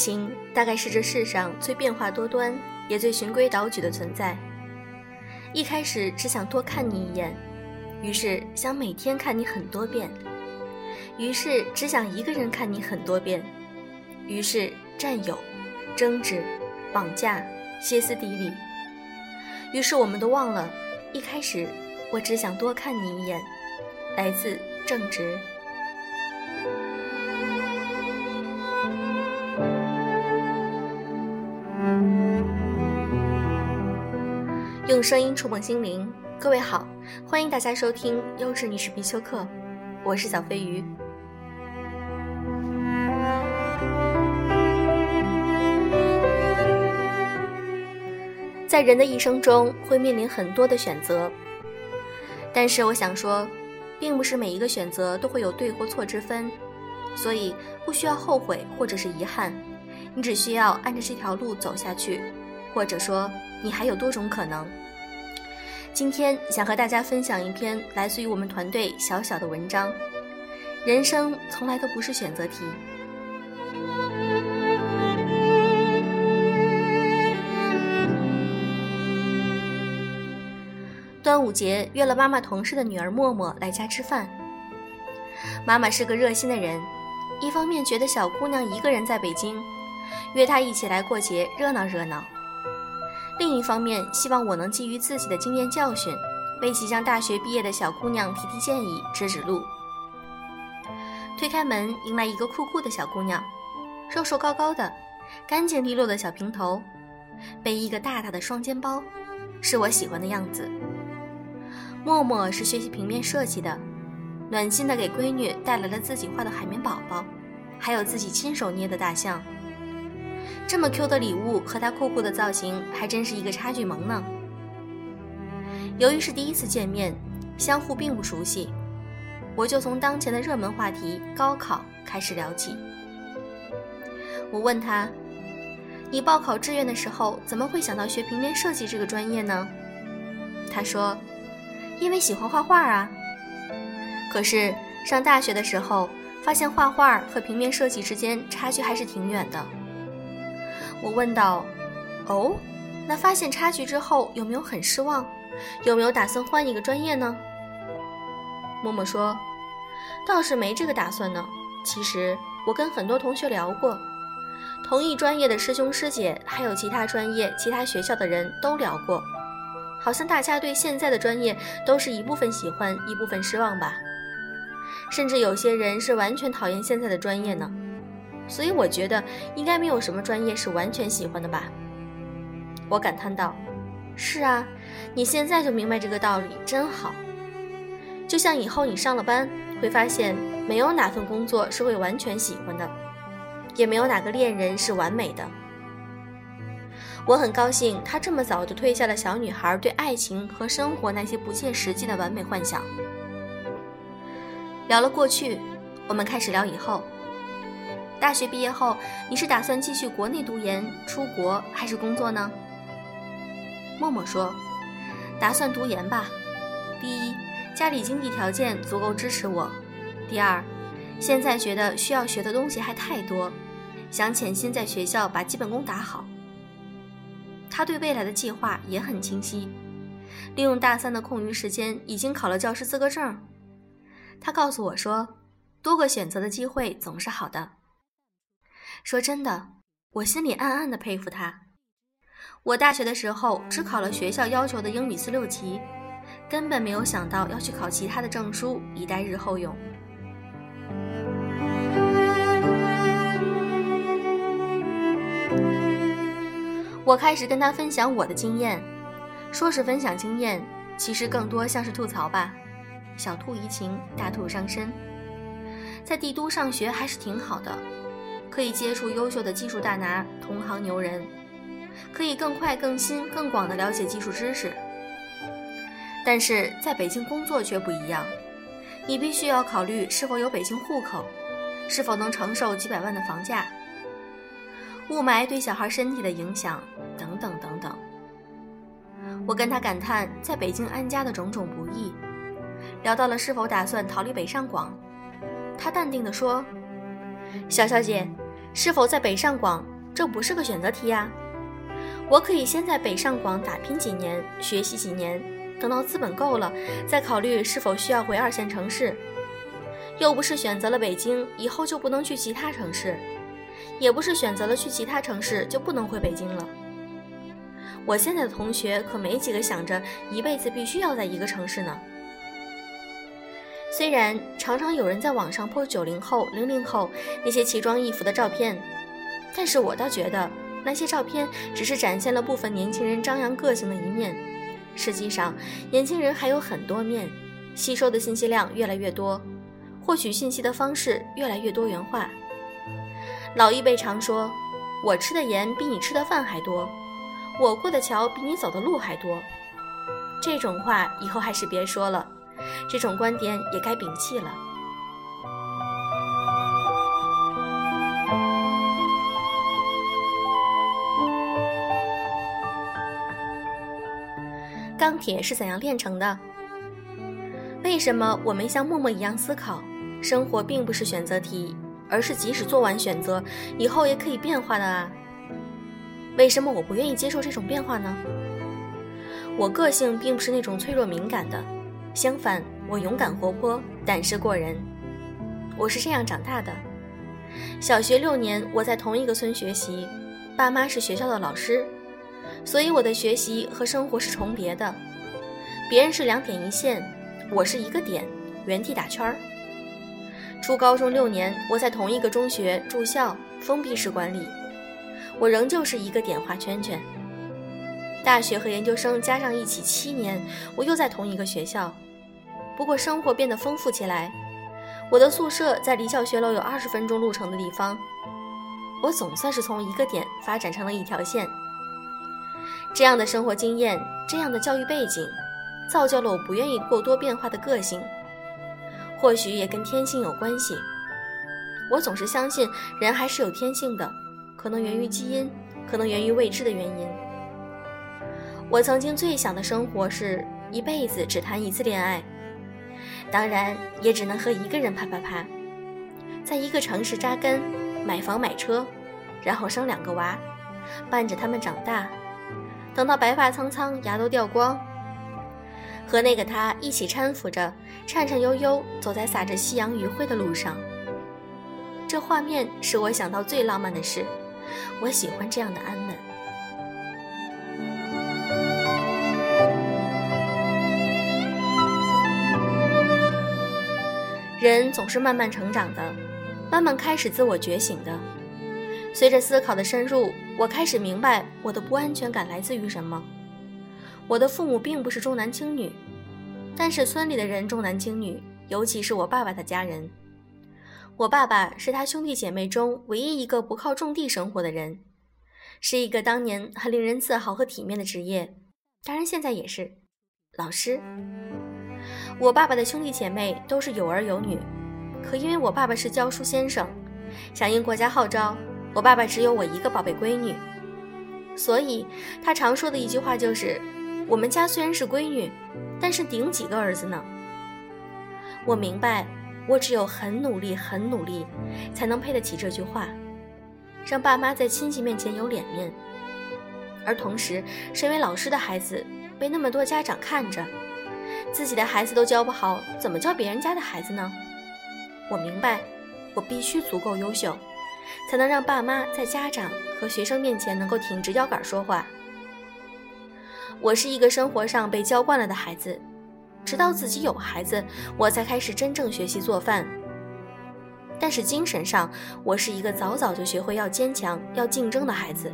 情大概是这世上最变化多端，也最循规蹈矩的存在。一开始只想多看你一眼，于是想每天看你很多遍，于是只想一个人看你很多遍，于是占有、争执、绑架、歇斯底里，于是我们都忘了，一开始我只想多看你一眼，来自正直。用声音触碰心灵，各位好，欢迎大家收听《优质女士必修课》，我是小飞鱼。在人的一生中，会面临很多的选择，但是我想说，并不是每一个选择都会有对或错之分，所以不需要后悔或者是遗憾，你只需要按着这条路走下去，或者说，你还有多种可能。今天想和大家分享一篇来自于我们团队小小的文章。人生从来都不是选择题。端午节约了妈妈同事的女儿默默来家吃饭。妈妈是个热心的人，一方面觉得小姑娘一个人在北京，约她一起来过节热闹热闹。另一方面，希望我能基于自己的经验教训，为即将大学毕业的小姑娘提提建议、指指路。推开门，迎来一个酷酷的小姑娘，瘦瘦高高的，干净利落的小平头，背一个大大的双肩包，是我喜欢的样子。默默是学习平面设计的，暖心的给闺女带来了自己画的海绵宝宝，还有自己亲手捏的大象。这么 Q 的礼物和他酷酷的造型，还真是一个差距萌呢。由于是第一次见面，相互并不熟悉，我就从当前的热门话题高考开始聊起。我问他：“你报考志愿的时候，怎么会想到学平面设计这个专业呢？”他说：“因为喜欢画画啊。”可是上大学的时候，发现画画和平面设计之间差距还是挺远的。我问道：“哦，那发现差距之后有没有很失望？有没有打算换一个专业呢？”默默说：“倒是没这个打算呢。其实我跟很多同学聊过，同一专业的师兄师姐，还有其他专业、其他学校的人都聊过，好像大家对现在的专业都是一部分喜欢，一部分失望吧。甚至有些人是完全讨厌现在的专业呢。”所以我觉得应该没有什么专业是完全喜欢的吧。我感叹道：“是啊，你现在就明白这个道理，真好。就像以后你上了班，会发现没有哪份工作是会完全喜欢的，也没有哪个恋人是完美的。”我很高兴他这么早就褪下了小女孩对爱情和生活那些不切实际的完美幻想。聊了过去，我们开始聊以后。大学毕业后，你是打算继续国内读研、出国，还是工作呢？默默说：“打算读研吧。第一，家里经济条件足够支持我；第二，现在觉得需要学的东西还太多，想潜心在学校把基本功打好。”他对未来的计划也很清晰，利用大三的空余时间，已经考了教师资格证。他告诉我说：“多个选择的机会总是好的。”说真的，我心里暗暗的佩服他。我大学的时候只考了学校要求的英语四六级，根本没有想到要去考其他的证书以待日后用。我开始跟他分享我的经验，说是分享经验，其实更多像是吐槽吧。小兔怡情，大兔伤身。在帝都上学还是挺好的。可以接触优秀的技术大拿、同行牛人，可以更快、更新、更广地了解技术知识。但是在北京工作却不一样，你必须要考虑是否有北京户口，是否能承受几百万的房价，雾霾对小孩身体的影响等等等等。我跟他感叹在北京安家的种种不易，聊到了是否打算逃离北上广，他淡定地说。小小姐，是否在北上广，这不是个选择题呀。我可以先在北上广打拼几年，学习几年，等到资本够了，再考虑是否需要回二线城市。又不是选择了北京以后就不能去其他城市，也不是选择了去其他城市就不能回北京了。我现在的同学可没几个想着一辈子必须要在一个城市呢。虽然常常有人在网上 po 九零后、零零后那些奇装异服的照片，但是我倒觉得。那些照片只是展现了部分年轻人张扬个性的一面，实际上，年轻人还有很多面，吸收的信息量越来越多，获取信息的方式越来越多元化。老一辈常说：“我吃的盐比你吃的饭还多，我过的桥比你走的路还多。”这种话以后还是别说了，这种观点也该摒弃了。钢铁是怎样炼成的？为什么我没像默默一样思考？生活并不是选择题，而是即使做完选择，以后也可以变化的啊！为什么我不愿意接受这种变化呢？我个性并不是那种脆弱敏感的，相反，我勇敢活泼，胆识过人。我是这样长大的。小学六年，我在同一个村学习，爸妈是学校的老师。所以我的学习和生活是重叠的，别人是两点一线，我是一个点，原地打圈儿。初高中六年，我在同一个中学住校，封闭式管理，我仍旧是一个点画圈圈。大学和研究生加上一起七年，我又在同一个学校，不过生活变得丰富起来。我的宿舍在离教学楼有二十分钟路程的地方，我总算是从一个点发展成了一条线。这样的生活经验，这样的教育背景，造就了我不愿意过多变化的个性。或许也跟天性有关系。我总是相信人还是有天性的，可能源于基因，可能源于未知的原因。我曾经最想的生活是一辈子只谈一次恋爱，当然也只能和一个人啪啪啪，在一个城市扎根，买房买车，然后生两个娃，伴着他们长大。等到白发苍苍，牙都掉光，和那个他一起搀扶着，颤颤悠悠走在洒着夕阳余晖的路上，这画面是我想到最浪漫的事。我喜欢这样的安稳。人总是慢慢成长的，慢慢开始自我觉醒的。随着思考的深入，我开始明白我的不安全感来自于什么。我的父母并不是重男轻女，但是村里的人重男轻女，尤其是我爸爸的家人。我爸爸是他兄弟姐妹中唯一一个不靠种地生活的人，是一个当年很令人自豪和体面的职业，当然现在也是老师。我爸爸的兄弟姐妹都是有儿有女，可因为我爸爸是教书先生，响应国家号召。我爸爸只有我一个宝贝闺女，所以他常说的一句话就是：“我们家虽然是闺女，但是顶几个儿子呢？”我明白，我只有很努力、很努力，才能配得起这句话，让爸妈在亲戚面前有脸面。而同时，身为老师的孩子被那么多家长看着，自己的孩子都教不好，怎么教别人家的孩子呢？我明白，我必须足够优秀。才能让爸妈在家长和学生面前能够挺直腰杆说话。我是一个生活上被教惯了的孩子，直到自己有孩子，我才开始真正学习做饭。但是精神上，我是一个早早就学会要坚强、要竞争的孩子。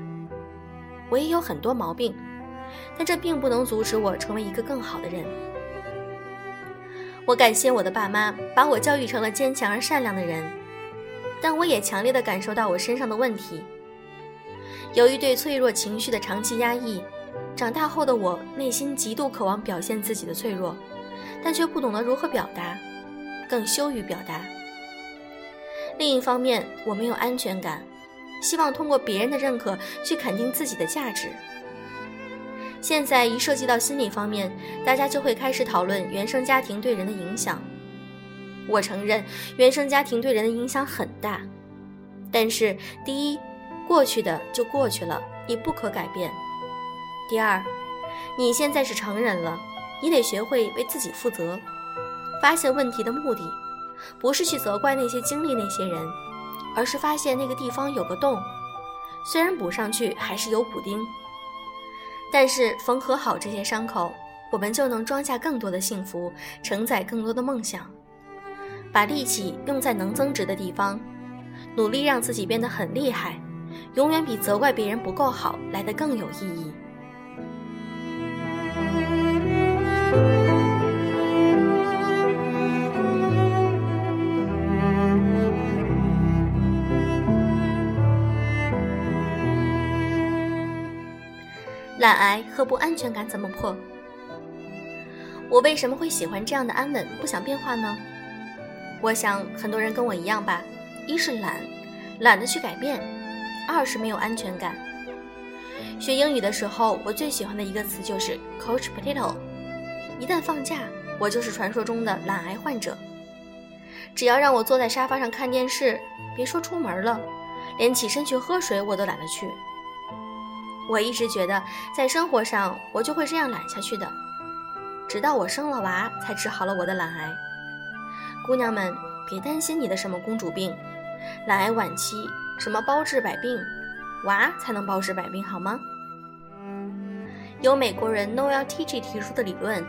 我也有很多毛病，但这并不能阻止我成为一个更好的人。我感谢我的爸妈，把我教育成了坚强而善良的人。但我也强烈的感受到我身上的问题。由于对脆弱情绪的长期压抑，长大后的我内心极度渴望表现自己的脆弱，但却不懂得如何表达，更羞于表达。另一方面，我没有安全感，希望通过别人的认可去肯定自己的价值。现在一涉及到心理方面，大家就会开始讨论原生家庭对人的影响。我承认，原生家庭对人的影响很大，但是，第一，过去的就过去了，你不可改变；第二，你现在是成人了，你得学会为自己负责。发现问题的目的，不是去责怪那些经历那些人，而是发现那个地方有个洞，虽然补上去还是有补丁，但是缝合好这些伤口，我们就能装下更多的幸福，承载更多的梦想。把力气用在能增值的地方，努力让自己变得很厉害，永远比责怪别人不够好来得更有意义。懒癌和不安全感怎么破？我为什么会喜欢这样的安稳，不想变化呢？我想很多人跟我一样吧，一是懒，懒得去改变；二是没有安全感。学英语的时候，我最喜欢的一个词就是 “coach potato”。一旦放假，我就是传说中的懒癌患者。只要让我坐在沙发上看电视，别说出门了，连起身去喝水我都懒得去。我一直觉得，在生活上我就会这样懒下去的，直到我生了娃，才治好了我的懒癌。姑娘们，别担心你的什么公主病、懒癌晚期，什么包治百病，娃才能包治百病，好吗？有美国人 Noel T G 提出的理论，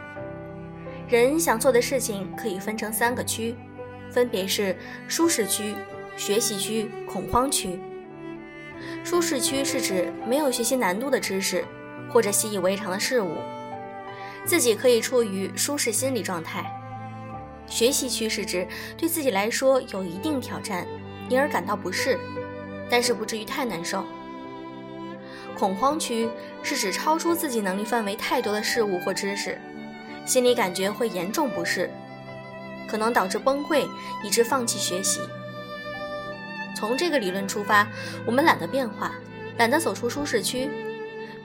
人想做的事情可以分成三个区，分别是舒适区、学习区、恐慌区。舒适区是指没有学习难度的知识，或者习以为常的事物，自己可以处于舒适心理状态。学习区是指对自己来说有一定挑战，因而感到不适，但是不至于太难受。恐慌区是指超出自己能力范围太多的事物或知识，心理感觉会严重不适，可能导致崩溃，以致放弃学习。从这个理论出发，我们懒得变化，懒得走出舒适区。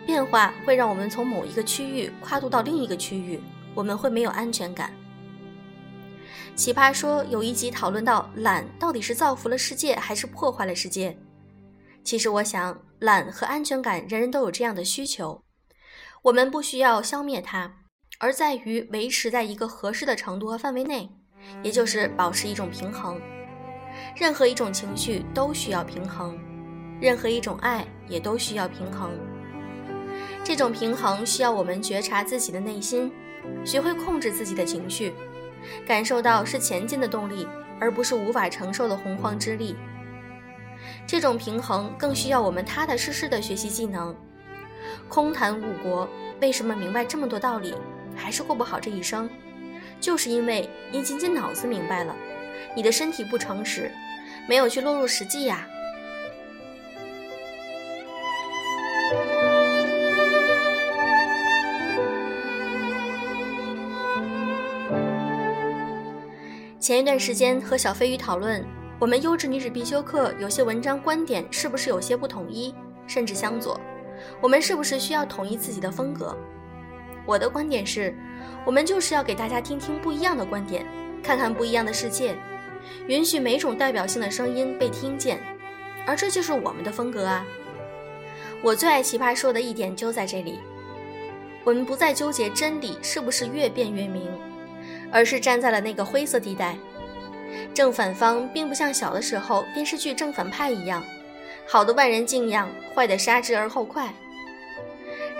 变化会让我们从某一个区域跨度到另一个区域，我们会没有安全感。奇葩说有一集讨论到懒到底是造福了世界还是破坏了世界。其实我想，懒和安全感人人都有这样的需求，我们不需要消灭它，而在于维持在一个合适的程度和范围内，也就是保持一种平衡。任何一种情绪都需要平衡，任何一种爱也都需要平衡。这种平衡需要我们觉察自己的内心，学会控制自己的情绪，感受到是前进的动力，而不是无法承受的洪荒之力。这种平衡更需要我们踏踏实实的学习技能。空谈误国，为什么明白这么多道理，还是过不好这一生？就是因为你仅仅脑子明白了。你的身体不诚实，没有去落入实际呀。前一段时间和小飞鱼讨论，我们优质女子必修课有些文章观点是不是有些不统一，甚至相左？我们是不是需要统一自己的风格？我的观点是，我们就是要给大家听听不一样的观点，看看不一样的世界。允许每种代表性的声音被听见，而这就是我们的风格啊！我最爱奇葩说的一点就在这里，我们不再纠结真理是不是越辩越明，而是站在了那个灰色地带。正反方并不像小的时候电视剧正反派一样，好的万人敬仰，坏的杀之而后快。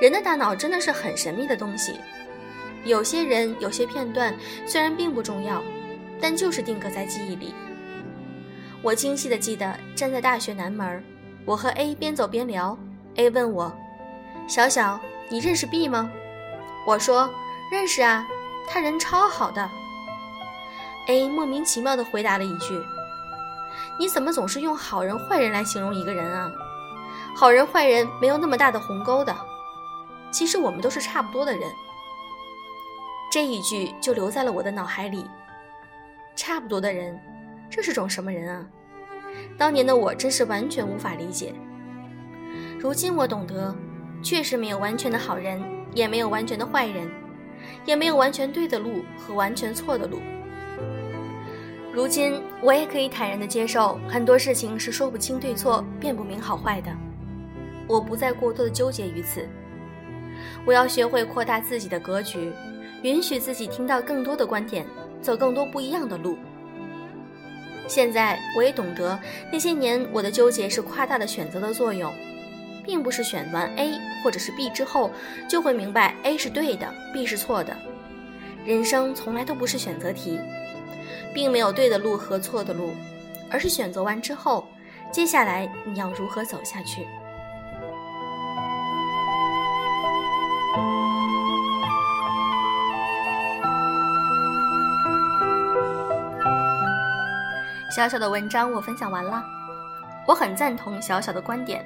人的大脑真的是很神秘的东西，有些人有些片段虽然并不重要。但就是定格在记忆里。我清晰的记得站在大学南门，我和 A 边走边聊。A 问我：“小小，你认识 B 吗？”我说：“认识啊，他人超好的。”A 莫名其妙的回答了一句：“你怎么总是用好人坏人来形容一个人啊？好人坏人没有那么大的鸿沟的。其实我们都是差不多的人。”这一句就留在了我的脑海里。差不多的人，这是种什么人啊？当年的我真是完全无法理解。如今我懂得，确实没有完全的好人，也没有完全的坏人，也没有完全对的路和完全错的路。如今我也可以坦然地接受，很多事情是说不清对错、辨不明好坏的。我不再过多的纠结于此。我要学会扩大自己的格局，允许自己听到更多的观点，走更多不一样的路。现在我也懂得，那些年我的纠结是夸大的选择的作用，并不是选完 A 或者是 B 之后就会明白 A 是对的，B 是错的。人生从来都不是选择题。并没有对的路和错的路，而是选择完之后，接下来你要如何走下去？小小的文章我分享完了，我很赞同小小的观点，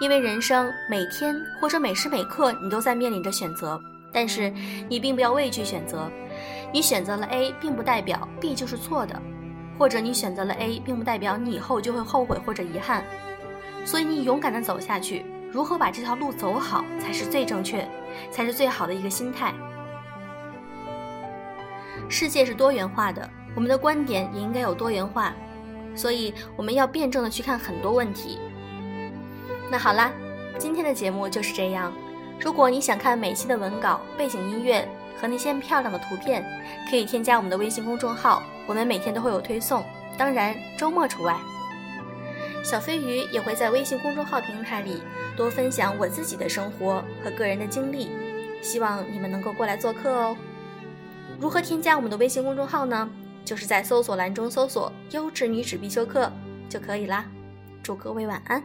因为人生每天或者每时每刻你都在面临着选择，但是你并不要畏惧选择。你选择了 A，并不代表 B 就是错的，或者你选择了 A，并不代表你以后就会后悔或者遗憾。所以你勇敢的走下去，如何把这条路走好，才是最正确，才是最好的一个心态。世界是多元化的，我们的观点也应该有多元化，所以我们要辩证的去看很多问题。那好啦，今天的节目就是这样。如果你想看每期的文稿、背景音乐。和那些漂亮的图片，可以添加我们的微信公众号，我们每天都会有推送，当然周末除外。小飞鱼也会在微信公众号平台里多分享我自己的生活和个人的经历，希望你们能够过来做客哦。如何添加我们的微信公众号呢？就是在搜索栏中搜索“优质女子必修课”就可以啦。祝各位晚安。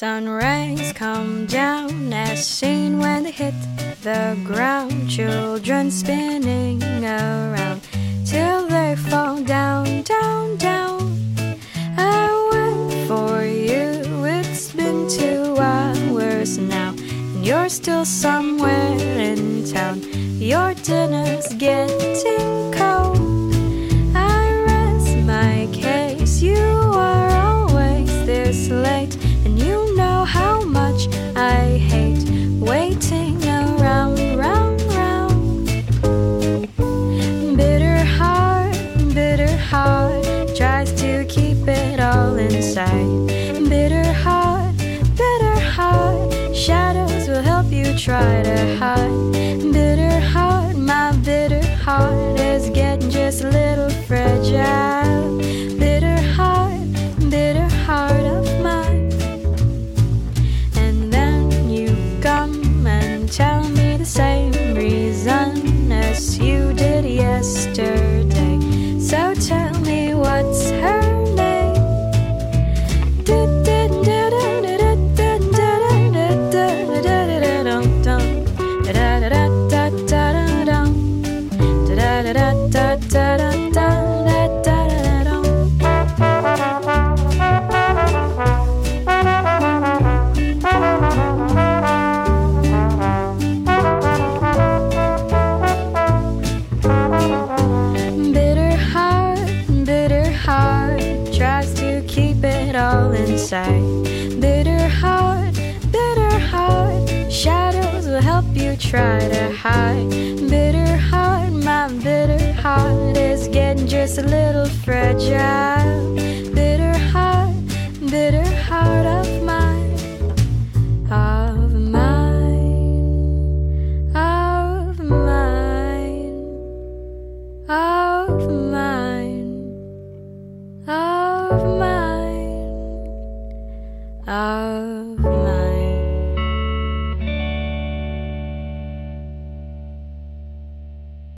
Sun rays come down as seen when they hit the ground. Children spinning around they fall down, down, down. I wait for you, it's been two hours now, and you're still somewhere in town. Your dinner's getting try to hide. Bitter heart, my bitter heart is getting just a little fragile. Just a little fragile.